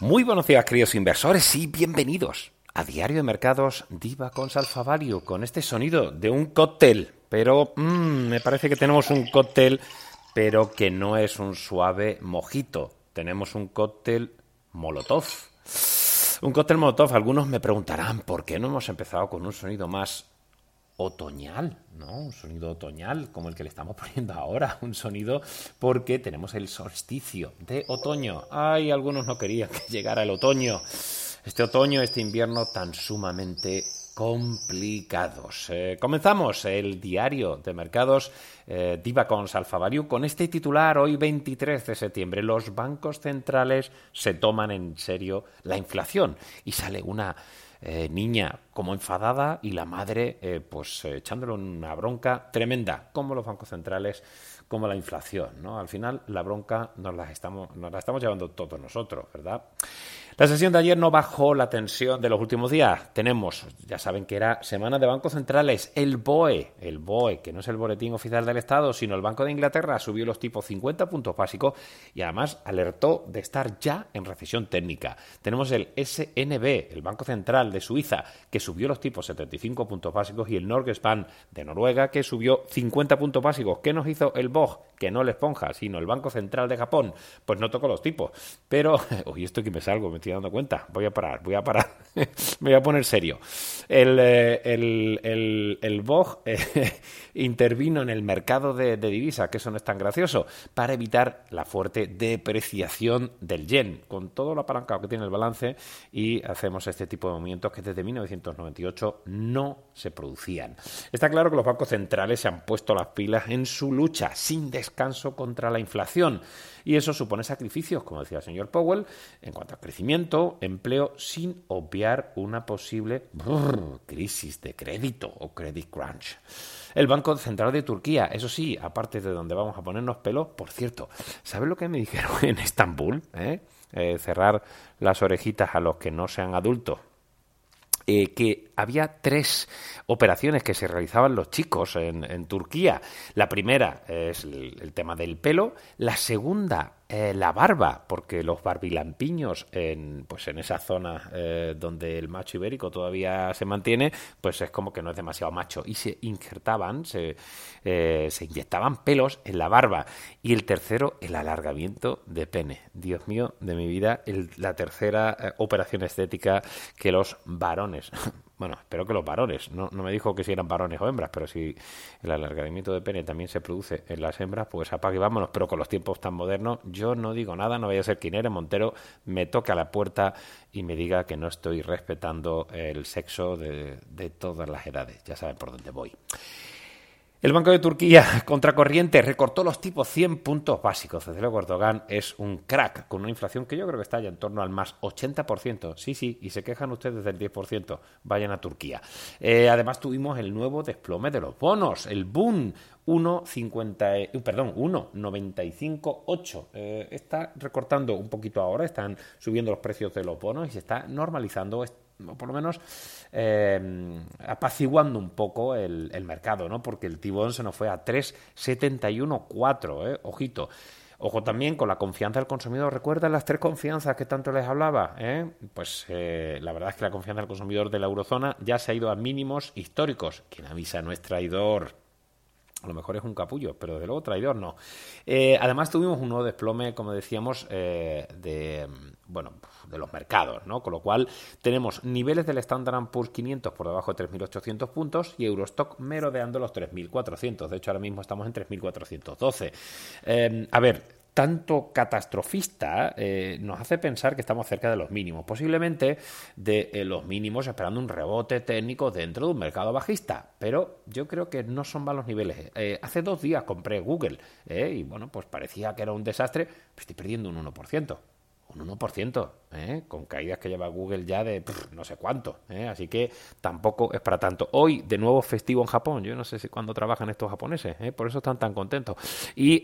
Muy buenos días, queridos inversores, y bienvenidos a Diario de Mercados Diva con Salfavalio, con este sonido de un cóctel. Pero mm, me parece que tenemos un cóctel, pero que no es un suave mojito. Tenemos un cóctel Molotov. Un cóctel Molotov. Algunos me preguntarán por qué no hemos empezado con un sonido más otoñal, ¿no? Un sonido otoñal como el que le estamos poniendo ahora, un sonido porque tenemos el solsticio de otoño. Ay, algunos no querían que llegara el otoño. Este otoño, este invierno tan sumamente complicados. Eh, comenzamos el diario de mercados eh, Diva con Alfa con este titular hoy 23 de septiembre. Los bancos centrales se toman en serio la inflación y sale una eh, niña como enfadada y la madre eh, pues echándole una bronca tremenda, como los bancos centrales, como la inflación, ¿no? Al final la bronca nos la estamos, nos la estamos llevando todos nosotros, ¿verdad? La sesión de ayer no bajó la tensión de los últimos días. Tenemos, ya saben que era semana de bancos centrales, el BOE, el BOE, que no es el boletín oficial del Estado, sino el Banco de Inglaterra, subió los tipos 50 puntos básicos y además alertó de estar ya en recesión técnica. Tenemos el SNB, el Banco Central de Suiza, que subió los tipos 75 puntos básicos y el Norgespan de Noruega, que subió 50 puntos básicos. ¿Qué nos hizo el BOG? Que no la esponja, sino el Banco Central de Japón. Pues no tocó los tipos. Pero, uy, esto que me salgo, me dando cuenta. Voy a parar, voy a parar. Me voy a poner serio. El, eh, el, el, BOG eh, intervino en el mercado de, de divisas, que eso no es tan gracioso, para evitar la fuerte depreciación del yen, con todo lo apalancado que tiene el balance, y hacemos este tipo de movimientos que desde 1998 no se producían. Está claro que los bancos centrales se han puesto las pilas en su lucha sin descanso contra la inflación, y eso supone sacrificios, como decía el señor Powell, en cuanto al crecimiento empleo, sin obviar una posible crisis de crédito o credit crunch. El Banco Central de Turquía, eso sí, aparte de donde vamos a ponernos pelo, por cierto, ¿sabes lo que me dijeron en Estambul? Eh? Eh, cerrar las orejitas a los que no sean adultos. Eh, que había tres operaciones que se realizaban los chicos en, Turquía. La primera es el, tema del pelo, la segunda eh, la barba, porque los barbilampiños en, pues en esa zona eh, donde el macho ibérico todavía se mantiene, pues es como que no es demasiado macho. Y se injertaban, se, eh, se inyectaban pelos en la barba. Y el tercero, el alargamiento de pene. Dios mío, de mi vida, la tercera operación estética que los varones bueno, espero que los varones, no, no me dijo que si eran varones o hembras, pero si el alargamiento de pene también se produce en las hembras, pues apague y vámonos, pero con los tiempos tan modernos yo no digo nada, no voy a ser Quinere Montero, me toque a la puerta y me diga que no estoy respetando el sexo de, de todas las edades, ya saben por dónde voy. El Banco de Turquía, contracorriente, recortó los tipos 100 puntos básicos. Desde luego, Erdogan es un crack, con una inflación que yo creo que está ya en torno al más 80%. Sí, sí, y se quejan ustedes del 10%. Vayan a Turquía. Eh, además, tuvimos el nuevo desplome de los bonos, el boom. 1,50, uh, perdón, 1,95,8. Eh, está recortando un poquito ahora, están subiendo los precios de los bonos y se está normalizando o por lo menos eh, apaciguando un poco el, mercado, ¿no? Porque el tibón se nos fue a 3,71,4, ¿eh? Ojito. Ojo también con la confianza del consumidor. ¿Recuerdan las tres confianzas que tanto les hablaba? Eh? Pues eh, la verdad es que la confianza del consumidor de la eurozona ya se ha ido a mínimos históricos. Quien avisa no es traidor. a lo mejor es un capullo, pero desde luego traidor no. Además tuvimos un nuevo desplome, como decíamos, de bueno de los mercados, ¿no? Con lo cual tenemos niveles del Standard Poor's 500 por debajo de 3.800 puntos y Eurostock merodeando los 3.400. De hecho, ahora mismo estamos en 3.412. Eh, a ver, tanto catastrofista eh, nos hace pensar que estamos cerca de los mínimos, posiblemente de eh, los mínimos esperando un rebote técnico dentro de un mercado bajista, pero yo creo que no son malos niveles. Eh, hace dos días compré Google y bueno, pues parecía que era un desastre, estoy perdiendo un 1%. Un 1%. ¿Eh? con caídas que lleva Google ya de no sé cuánto. ¿eh? Así que tampoco es para tanto. Hoy, de nuevo festivo en Japón. Yo no sé si cuándo trabajan estos japoneses, ¿eh? por eso están tan contentos. Y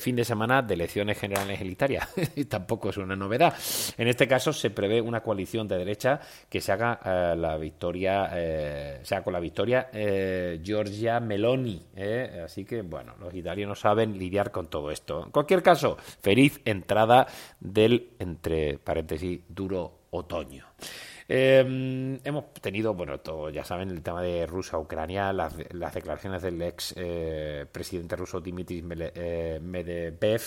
fin de semana de elecciones generales elitarias. tampoco es una novedad. En este caso se prevé una coalición de derecha que se haga la victoria, sea con la victoria Giorgia Meloni. Así que, bueno, los italianos saben lidiar con todo esto. En cualquier caso, feliz entrada del, entre paréntesis, duro otoño. Em, hemos tenido, bueno, todo, ya saben, el tema de Rusia-Ucrania, las, declaraciones del ex eh, presidente ruso Dmitry eh, Medvedev,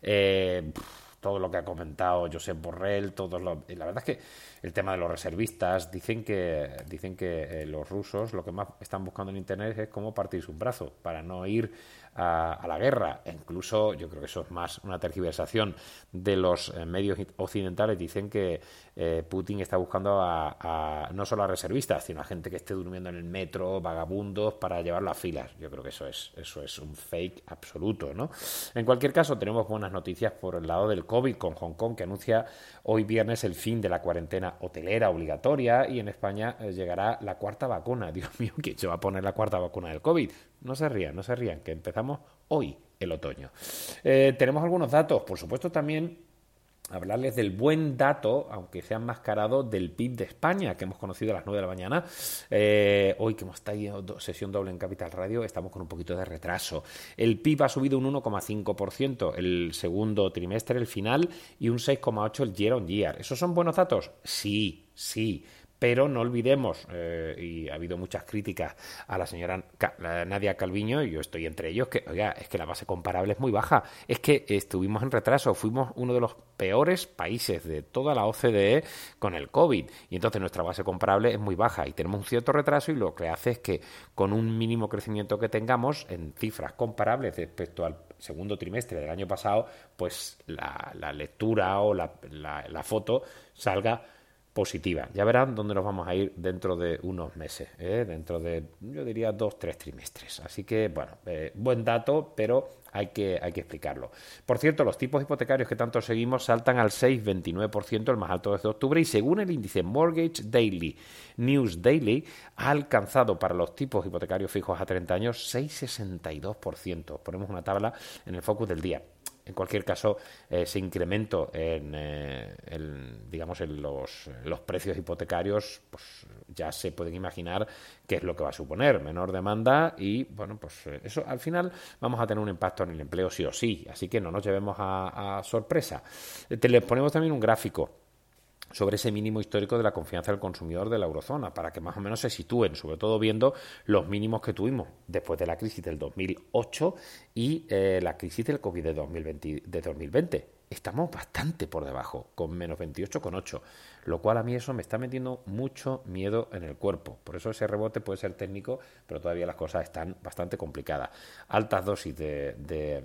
eh, todo lo que ha comentado Josep Borrell, todo lo, la verdad es que el tema de los reservistas, dicen que dicen que los rusos lo que más están buscando en internet es cómo partir un brazo para no ir a, la guerra. E incluso, yo creo que eso es más una tergiversación de los eh, medios occidentales. Dicen que eh, Putin está buscando a, no solo a reservistas, sino a gente que esté durmiendo en el metro, vagabundos, para llevarlo a filas. Yo creo que eso es, eso es un fake absoluto, ¿no? En cualquier caso, tenemos buenas noticias por el lado del COVID con Hong Kong, que anuncia hoy viernes el fin de la cuarentena hotelera obligatoria y en España eh, llegará la cuarta vacuna. Dios mío, ¿quién se va a poner la cuarta vacuna del COVID? No se rían, no se rían, que empezamos hoy el otoño. Eh, tenemos algunos datos, por supuesto también hablarles del buen dato, aunque sea enmascarado, del PIB de España, que hemos conocido a las 9 de la mañana. Eh, hoy que hemos estado sesión doble en Capital Radio, estamos con un poquito de retraso. El PIB ha subido un 1,5% el segundo trimestre, el final, y un 6,8% el year on year. ¿Esos son buenos datos? Sí, sí pero no olvidemos, eh, y ha habido muchas críticas a la señora Nadia Calviño, y yo estoy entre ellos, que, es que la base comparable es muy baja. Es que estuvimos en retraso, fuimos uno de los peores países de toda la OCDE con el COVID, y entonces nuestra base comparable es muy baja, y tenemos un cierto retraso, y lo que hace es que con un mínimo crecimiento que tengamos en cifras comparables respecto al segundo trimestre del año pasado, pues la, lectura o la foto salga positiva. Ya verán dónde nos vamos a ir dentro de unos meses, ¿eh? dentro de, yo diría, dos, tres trimestres. Así que, bueno, eh, buen dato, pero hay que, hay que explicarlo. Por cierto, los tipos hipotecarios que tanto seguimos saltan al 6,29%, el más alto desde octubre, y según el índice Mortgage Daily News Daily, ha alcanzado para los tipos hipotecarios fijos a 30 años 6,62%. Ponemos una tabla en el focus del día en cualquier caso, ese incremento en, eh, digamos, en los, los, precios hipotecarios, pues ya se pueden imaginar qué es lo que va a suponer. Menor demanda y, bueno, pues eh, eso al final vamos a tener un impacto en el empleo sí o sí. Así que no nos llevemos a, a sorpresa. Te les ponemos también un gráfico sobre ese mínimo histórico de la confianza del consumidor de la eurozona, para que más o menos se sitúen, sobre todo viendo los mínimos que tuvimos después de la crisis del 2008 y eh, la crisis del COVID de 2020, de 2020. Estamos bastante por debajo, con menos 28,8, lo cual a mí eso me está metiendo mucho miedo en el cuerpo. Por eso ese rebote puede ser técnico, pero todavía las cosas están bastante complicadas. Altas dosis de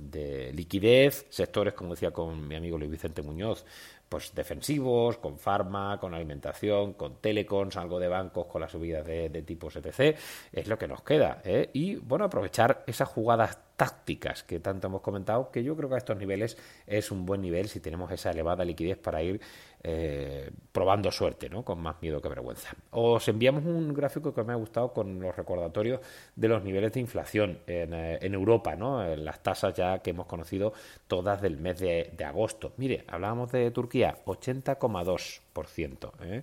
de liquidez, sectores, como decía con mi amigo Luis Vicente Muñoz, pues defensivos, con farma, con alimentación, con telecoms, algo de bancos con las subidas de, de tipos etc. Es lo que nos queda. ¿eh? Y bueno, aprovechar esas jugadas tácticas que tanto hemos comentado, que yo creo que a estos niveles es un buen nivel si tenemos esa elevada liquidez para ir eh, probando suerte, ¿no? con más miedo que vergüenza. Os enviamos un gráfico que me ha gustado con los recordatorios de los niveles de inflación en, eh, Europa, ¿no? Las tasas ya que hemos conocido todas del mes de, agosto. Mire, hablábamos de Turquía, 80,2%. ¿eh?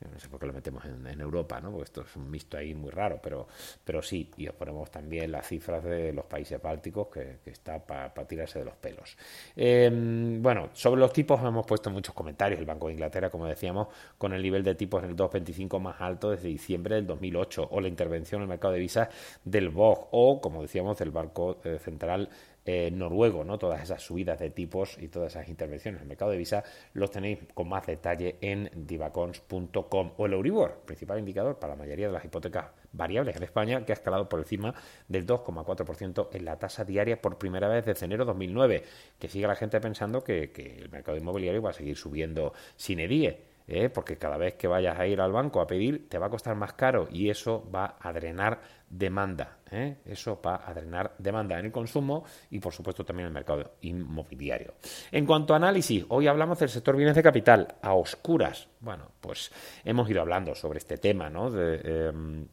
No sé por qué lo metemos en, Europa, ¿no? porque esto es un mixto ahí muy raro, pero, pero sí, y os ponemos también las cifras de los países bálticos, que, está para tirarse de los pelos. Em, bueno, sobre los tipos hemos puesto muchos comentarios. El Banco de Inglaterra, como decíamos, con el nivel de tipos en el 2,25 más alto desde diciembre del 2008, o la intervención en el mercado de visas del BOG, o, como decíamos, del Banco eh, Central eh, noruego, ¿no? Todas esas subidas de tipos y todas esas intervenciones en el mercado de visa los tenéis con más detalle en divacons.com o el Euribor, principal indicador para la mayoría de las hipotecas variables en España, que ha escalado por encima del 2,4% en la tasa diaria por primera vez desde enero de 2009, que sigue la gente pensando que, que el mercado inmobiliario va a seguir subiendo sin edie. ¿Eh? porque cada vez que vayas a ir al banco a pedir te va a costar más caro y eso va a drenar demanda. ¿eh? Eso va a drenar demanda en el consumo y por supuesto también en el mercado inmobiliario. En cuanto a análisis, hoy hablamos del sector bienes de capital a oscuras. Bueno, pues hemos ido hablando sobre este tema, ¿no? Em,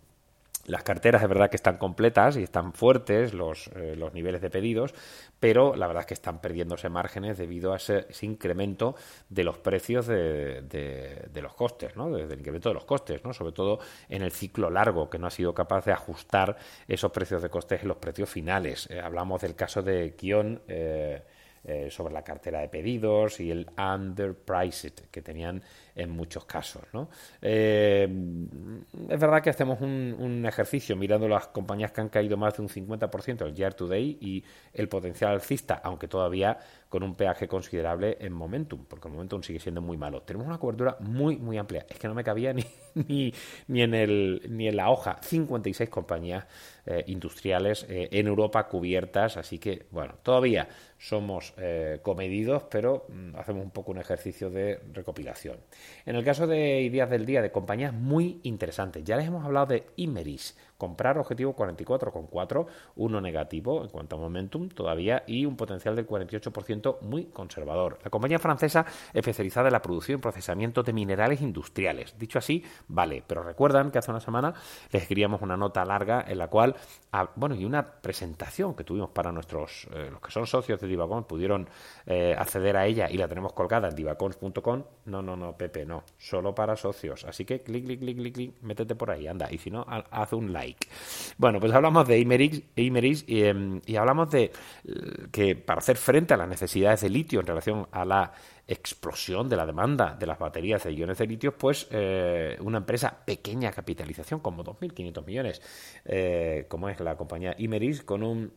las carteras es verdad que están completas y están fuertes los, eh, los, niveles de pedidos, pero la verdad es que están perdiéndose márgenes debido a ese, incremento de los precios de, de, los costes, ¿no? del incremento de los costes, ¿no? sobre todo en el ciclo largo, que no ha sido capaz de ajustar esos precios de costes en los precios finales. Eh, hablamos del caso de Kion. Eh, eh, sobre la cartera de pedidos y el underpriced que tenían en muchos casos. ¿no? Eh, es verdad que hacemos un, ejercicio mirando las compañías que han caído más de un 50% el year to day y el potencial alcista, aunque todavía con un peaje considerable en Momentum, porque el Momentum sigue siendo muy malo. Tenemos una cobertura muy, muy amplia. Es que no me cabía ni, ni, ni, en, el, ni en la hoja. 56 compañías eh, industriales eh, en Europa cubiertas, así que, bueno, todavía somos eh, comedidos, pero mm, hacemos un poco un ejercicio de recopilación. En el caso de ideas del día, de compañías muy interesantes, ya les hemos hablado de Imeris, comprar objetivo 44,4, uno negativo en cuanto a momentum todavía y un potencial del 48% muy conservador. La compañía francesa especializada en la producción y procesamiento de minerales industriales. Dicho así, vale, pero recuerdan que hace una semana les escribíamos una nota larga en la cual, ah, bueno, y una presentación que tuvimos para nuestros, eh, los que son socios de Divacons, pudieron eh, acceder a ella y la tenemos colgada en divacons.com. No, no, no, Pepe, no, solo para socios. Así que clic, clic, clic, clic, clic, métete por ahí, anda, y si no, haz un like. Bueno, pues hablamos de Imerix, em, y, hablamos de que para hacer frente a las necesidades de litio en relación a la explosión de la demanda de las baterías de iones de litio, pues eh, una empresa pequeña capitalización, como 2.500 millones, eh, como es la compañía Imerix, con un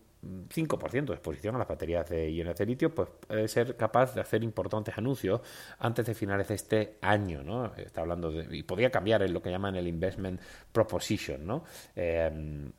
5% de exposición a las baterías de iones de litio, pues puede ser capaz de hacer importantes anuncios antes de finales de este año, ¿no? Está hablando de, y podría cambiar en lo que llaman el investment proposition, ¿no? Eh,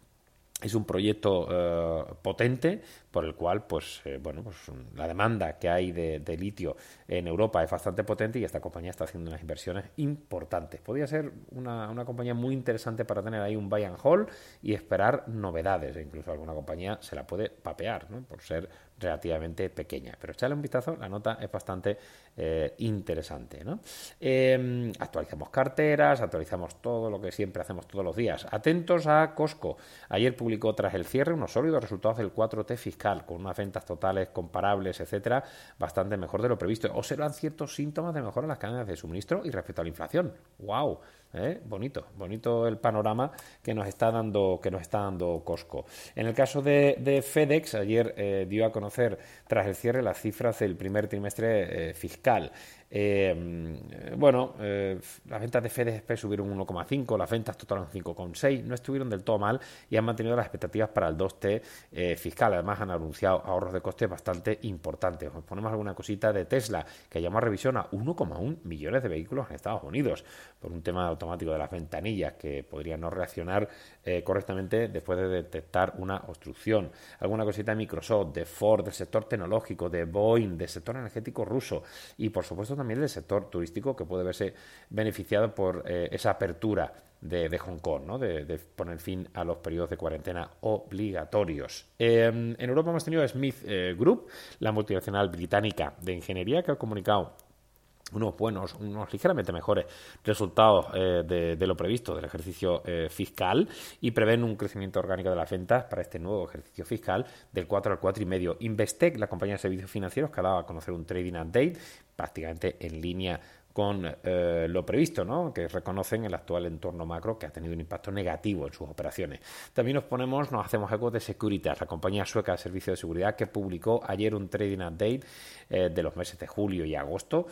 es un proyecto eh, potente por el cual pues eh, bueno pues la demanda que hay de, litio en Europa es bastante potente y esta compañía está haciendo unas inversiones importantes podría ser una, una compañía muy interesante para tener ahí un buy and hold y esperar novedades e incluso alguna compañía se la puede papear ¿no? por ser relativamente pequeña. Pero echarle un vistazo, la nota es bastante eh, interesante. ¿no? Em, actualizamos carteras, actualizamos todo lo que siempre hacemos todos los días. Atentos a Costco. Ayer publicó tras el cierre unos sólidos resultados del 4T fiscal, con unas ventas totales comparables, etcétera, bastante mejor de lo previsto. Observan ciertos síntomas de mejora en las cadenas de suministro y respecto a la inflación. ¡Wow! ¿Eh? Bonito, bonito el panorama que nos está dando, que nos está dando Costco. En el caso de, FedEx, ayer eh, dio a conocer tras el cierre las cifras del primer trimestre eh, fiscal. Eh, bueno, las ventas de FedEx subieron 1,5, las ventas totales 5,6, no estuvieron del todo mal y han mantenido las expectativas para el 2T eh, fiscal. Además, han anunciado ahorros de costes bastante importantes. Os ponemos alguna cosita de Tesla que llamó a revisión a 1,1 millones de vehículos en Estados Unidos por un tema automático de las ventanillas que podría no reaccionar correctamente después de detectar una obstrucción. Alguna cosita de Microsoft, de Ford, del sector tecnológico, de Boeing, del sector energético ruso y, por supuesto, también del sector turístico que puede verse beneficiado por eh, esa apertura de, Hong Kong, de, poner fin a los periodos de cuarentena obligatorios. Em, en Europa hemos tenido Smith eh, Group, la multinacional británica de ingeniería, que ha comunicado unos buenos, unos ligeramente mejores resultados eh, de, lo previsto del ejercicio eh, fiscal y prevén un crecimiento orgánico de las ventas para este nuevo ejercicio fiscal del 4 al 4,5. Investec, la compañía de servicios financieros, que ha dado a conocer un trading update prácticamente en línea con eh, lo previsto, ¿no? que reconocen el actual entorno macro que ha tenido un impacto negativo en sus operaciones. También nos ponemos, nos hacemos eco de Securitas, la compañía sueca de servicios de seguridad que publicó ayer un trading update eh, de los meses de julio y agosto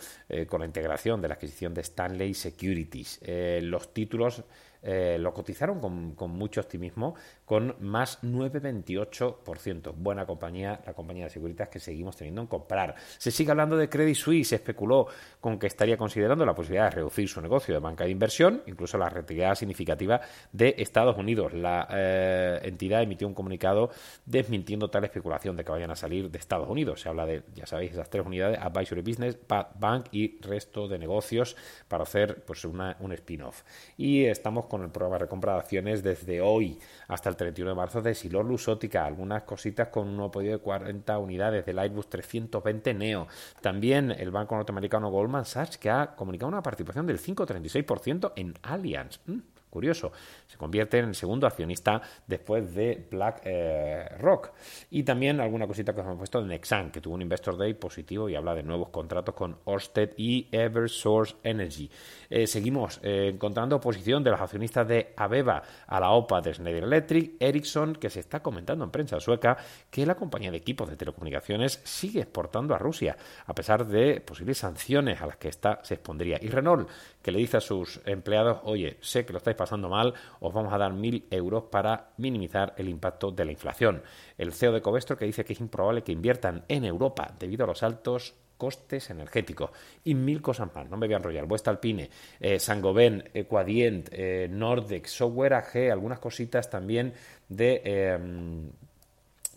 con la integración de la adquisición de Stanley Securities. los títulos eh, lo cotizaron con, mucho optimismo, con más 9,28%. Buena compañía, la compañía de Securitas que seguimos teniendo en comprar. Se sigue hablando de Credit Suisse, se especuló con que estaría considerando la posibilidad de reducir su negocio de banca de inversión, incluso la retirada significativa de Estados Unidos. La eh, entidad emitió un comunicado desmintiendo tal especulación de que vayan a salir de Estados Unidos. Se habla de, ya sabéis, esas tres unidades, Advisory Business, Bank y resto de negocios para hacer pues un spin-off. Y estamos con el programa de recompra de acciones desde hoy hasta el 31 de marzo de Silor Lusótica, algunas cositas con un pedido de 40 unidades del Airbus 320 Neo. También el banco norteamericano Goldman Sachs que ha comunicado una participación del 5,36% en Allianz. Mm, curioso, se convierte en el segundo accionista después de Black eh, Rock. Y también alguna cosita que hemos puesto de Nexan, que tuvo un Investor Day positivo y habla de nuevos contratos con Orsted y Eversource Energy. Eh, seguimos eh, encontrando oposición de los accionistas de Aveva a la OPA de Schneider Electric, Ericsson, que se está comentando en prensa sueca que la compañía de equipos de telecomunicaciones sigue exportando a Rusia, a pesar de posibles sanciones a las que esta se expondría. Y Renault, que le dice a sus empleados, oye, sé que lo estáis pasando mal, os vamos a dar mil euros para minimizar el impacto de la inflación. El CEO de Covestro que dice que es improbable que inviertan en Europa debido a los altos costes energéticos y mil cosas más. No me voy a enrollar. Vuestra Alpine, eh, Sangoven, Equadient, eh, Nordex, Software AG, algunas cositas también de em,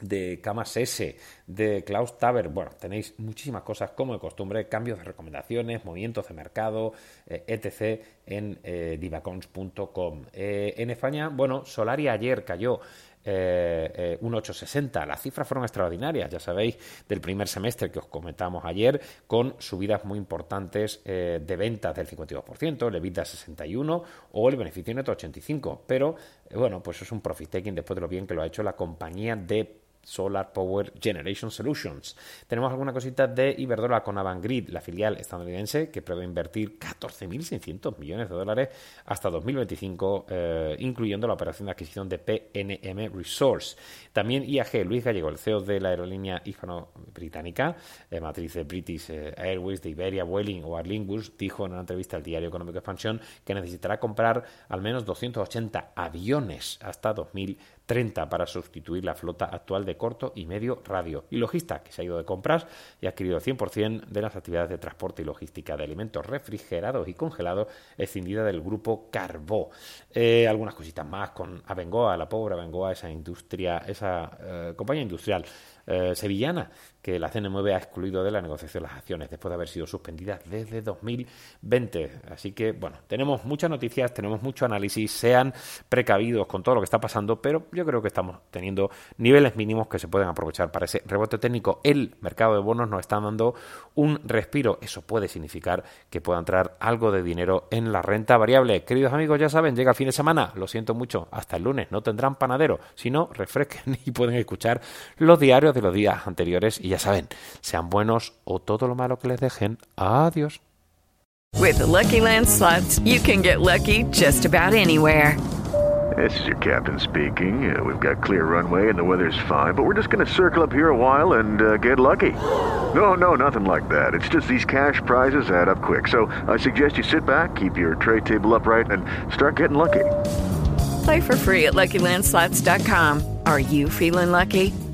de Camas S, de Klaus Taber. Bueno, tenéis muchísimas cosas como de costumbre, cambios de recomendaciones, movimientos de mercado, eh, etc. en eh, divacons.com. Eh, en España, bueno, Solaria ayer cayó eh, 1,860. Las cifras fueron extraordinarias, ya sabéis, del primer semestre que os comentamos ayer, con subidas muy importantes de ventas del 52%, el EBITDA 61% o el beneficio neto 85%. Pero, bueno, pues es un profit taking después de lo bien que lo ha hecho la compañía de Solar Power Generation Solutions. Tenemos alguna cosita de Iberdrola con Avangrid, la filial estadounidense que prevé invertir 14.600 millones de dólares hasta 2025, eh, incluyendo la operación de adquisición de PNM Resource. También IAG, Luis Gallego, el CEO de la aerolínea hispano-británica, eh, matriz de British eh, Airways, de Iberia, Vueling o Aer dijo en una entrevista al diario Económico Expansión que necesitará comprar al menos 280 aviones hasta 2025 30 para sustituir la flota actual de corto y medio radio. Y Logista, que se ha ido de compras y ha adquirido 100% de las actividades de transporte y logística de alimentos refrigerados y congelados, escindida del grupo Carbó. Eh, algunas cositas más con Abengoa, la pobre Abengoa, esa industria, esa eh, compañía industrial eh, sevillana que la CNMV ha excluido de la negociación de las acciones después de haber sido suspendidas desde 2020. Así que, bueno, tenemos muchas noticias, tenemos mucho análisis, sean precavidos con todo lo que está pasando, pero yo creo que estamos teniendo niveles mínimos que se pueden aprovechar para ese rebote técnico. El mercado de bonos nos está dando un respiro. Eso puede significar que pueda entrar algo de dinero en la renta variable. Queridos amigos, ya saben, llega el fin de semana. Lo siento mucho, hasta el lunes no tendrán panadero. Si no, refresquen y pueden escuchar los diarios de los días anteriores y ya saben, sean buenos o todo lo malo que les dejen. Adiós. With Lucky Land slots, you can get lucky just about anywhere. This is your captain speaking. Uh, we've got clear runway and the weather's fine, but we're just going to circle up here a while and uh, get lucky. No, no, nothing like that. It's just these cash prizes add up quick. So I suggest you sit back, keep your tray table upright, and start getting lucky. Play for free at LuckyLandSlots.com. Are you feeling lucky?